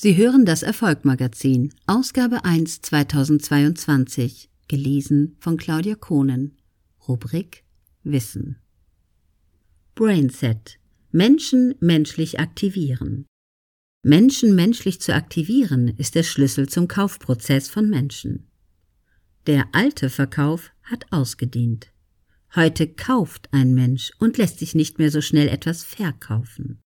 Sie hören das Erfolgmagazin, Ausgabe 1 2022, gelesen von Claudia Kohnen. Rubrik Wissen. Brainset. Menschen menschlich aktivieren. Menschen menschlich zu aktivieren ist der Schlüssel zum Kaufprozess von Menschen. Der alte Verkauf hat ausgedient. Heute kauft ein Mensch und lässt sich nicht mehr so schnell etwas verkaufen.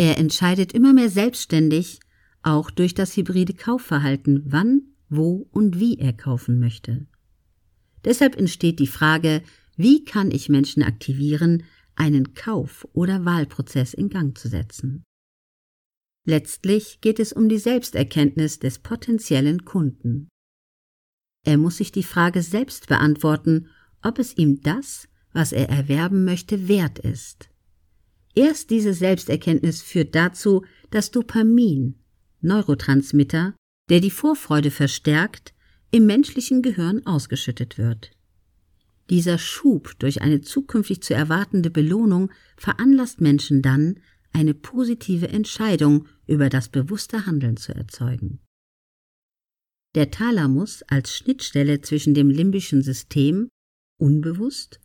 Er entscheidet immer mehr selbstständig, auch durch das hybride Kaufverhalten, wann, wo und wie er kaufen möchte. Deshalb entsteht die Frage, wie kann ich Menschen aktivieren, einen Kauf- oder Wahlprozess in Gang zu setzen. Letztlich geht es um die Selbsterkenntnis des potenziellen Kunden. Er muss sich die Frage selbst beantworten, ob es ihm das, was er erwerben möchte, wert ist. Erst diese Selbsterkenntnis führt dazu, dass Dopamin, Neurotransmitter, der die Vorfreude verstärkt, im menschlichen Gehirn ausgeschüttet wird. Dieser Schub durch eine zukünftig zu erwartende Belohnung veranlasst Menschen dann, eine positive Entscheidung über das bewusste Handeln zu erzeugen. Der Thalamus als Schnittstelle zwischen dem limbischen System, unbewusst,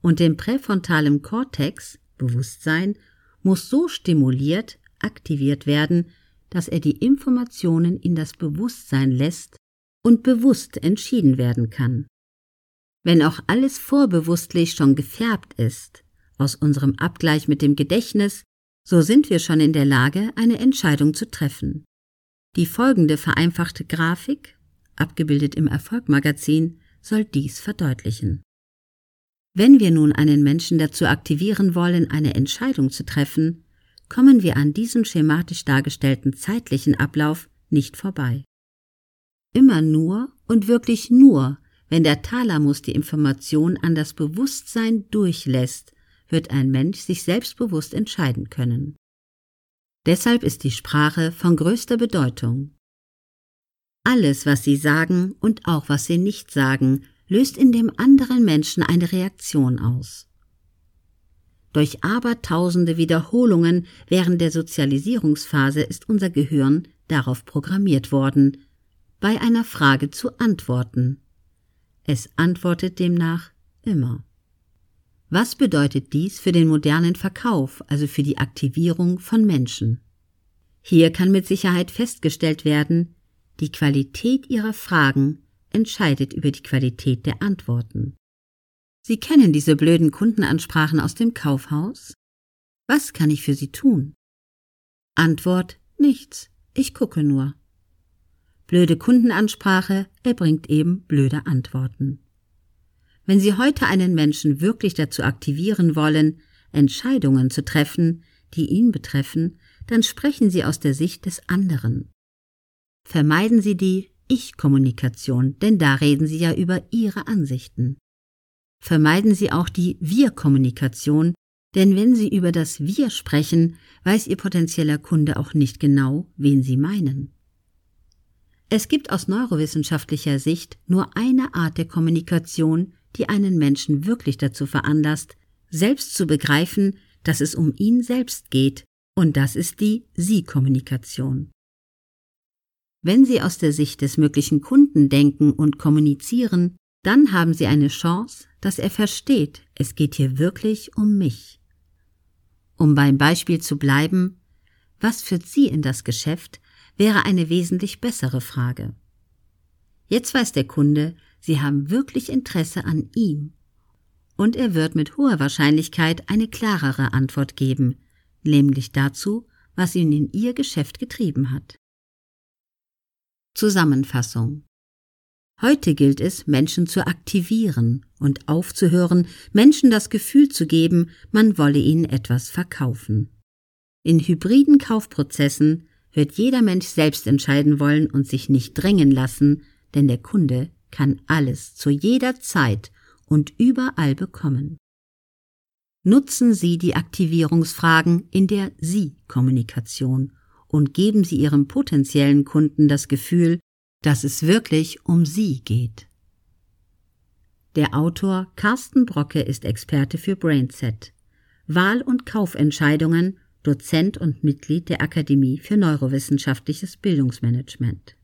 und dem präfrontalen Kortex, Bewusstsein muss so stimuliert, aktiviert werden, dass er die Informationen in das Bewusstsein lässt und bewusst entschieden werden kann. Wenn auch alles vorbewusstlich schon gefärbt ist, aus unserem Abgleich mit dem Gedächtnis, so sind wir schon in der Lage, eine Entscheidung zu treffen. Die folgende vereinfachte Grafik, abgebildet im Erfolgmagazin, soll dies verdeutlichen. Wenn wir nun einen Menschen dazu aktivieren wollen, eine Entscheidung zu treffen, kommen wir an diesem schematisch dargestellten zeitlichen Ablauf nicht vorbei. Immer nur und wirklich nur, wenn der Thalamus die Information an das Bewusstsein durchlässt, wird ein Mensch sich selbstbewusst entscheiden können. Deshalb ist die Sprache von größter Bedeutung. Alles, was Sie sagen und auch was Sie nicht sagen, löst in dem anderen Menschen eine Reaktion aus. Durch abertausende Wiederholungen während der Sozialisierungsphase ist unser Gehirn darauf programmiert worden, bei einer Frage zu antworten. Es antwortet demnach immer. Was bedeutet dies für den modernen Verkauf, also für die Aktivierung von Menschen? Hier kann mit Sicherheit festgestellt werden, die Qualität ihrer Fragen entscheidet über die Qualität der Antworten. Sie kennen diese blöden Kundenansprachen aus dem Kaufhaus? Was kann ich für Sie tun? Antwort nichts, ich gucke nur. Blöde Kundenansprache erbringt eben blöde Antworten. Wenn Sie heute einen Menschen wirklich dazu aktivieren wollen, Entscheidungen zu treffen, die ihn betreffen, dann sprechen Sie aus der Sicht des anderen. Vermeiden Sie die ich-Kommunikation, denn da reden Sie ja über Ihre Ansichten. Vermeiden Sie auch die Wir-Kommunikation, denn wenn Sie über das Wir sprechen, weiß Ihr potenzieller Kunde auch nicht genau, wen Sie meinen. Es gibt aus neurowissenschaftlicher Sicht nur eine Art der Kommunikation, die einen Menschen wirklich dazu veranlasst, selbst zu begreifen, dass es um ihn selbst geht, und das ist die Sie-Kommunikation. Wenn Sie aus der Sicht des möglichen Kunden denken und kommunizieren, dann haben Sie eine Chance, dass er versteht, es geht hier wirklich um mich. Um beim Beispiel zu bleiben, was führt Sie in das Geschäft, wäre eine wesentlich bessere Frage. Jetzt weiß der Kunde, Sie haben wirklich Interesse an ihm. Und er wird mit hoher Wahrscheinlichkeit eine klarere Antwort geben, nämlich dazu, was ihn in Ihr Geschäft getrieben hat. Zusammenfassung Heute gilt es, Menschen zu aktivieren und aufzuhören, Menschen das Gefühl zu geben, man wolle ihnen etwas verkaufen. In hybriden Kaufprozessen wird jeder Mensch selbst entscheiden wollen und sich nicht drängen lassen, denn der Kunde kann alles zu jeder Zeit und überall bekommen. Nutzen Sie die Aktivierungsfragen in der Sie-Kommunikation und geben Sie Ihrem potenziellen Kunden das Gefühl, dass es wirklich um Sie geht. Der Autor Carsten Brocke ist Experte für Brainset. Wahl- und Kaufentscheidungen Dozent und Mitglied der Akademie für Neurowissenschaftliches Bildungsmanagement.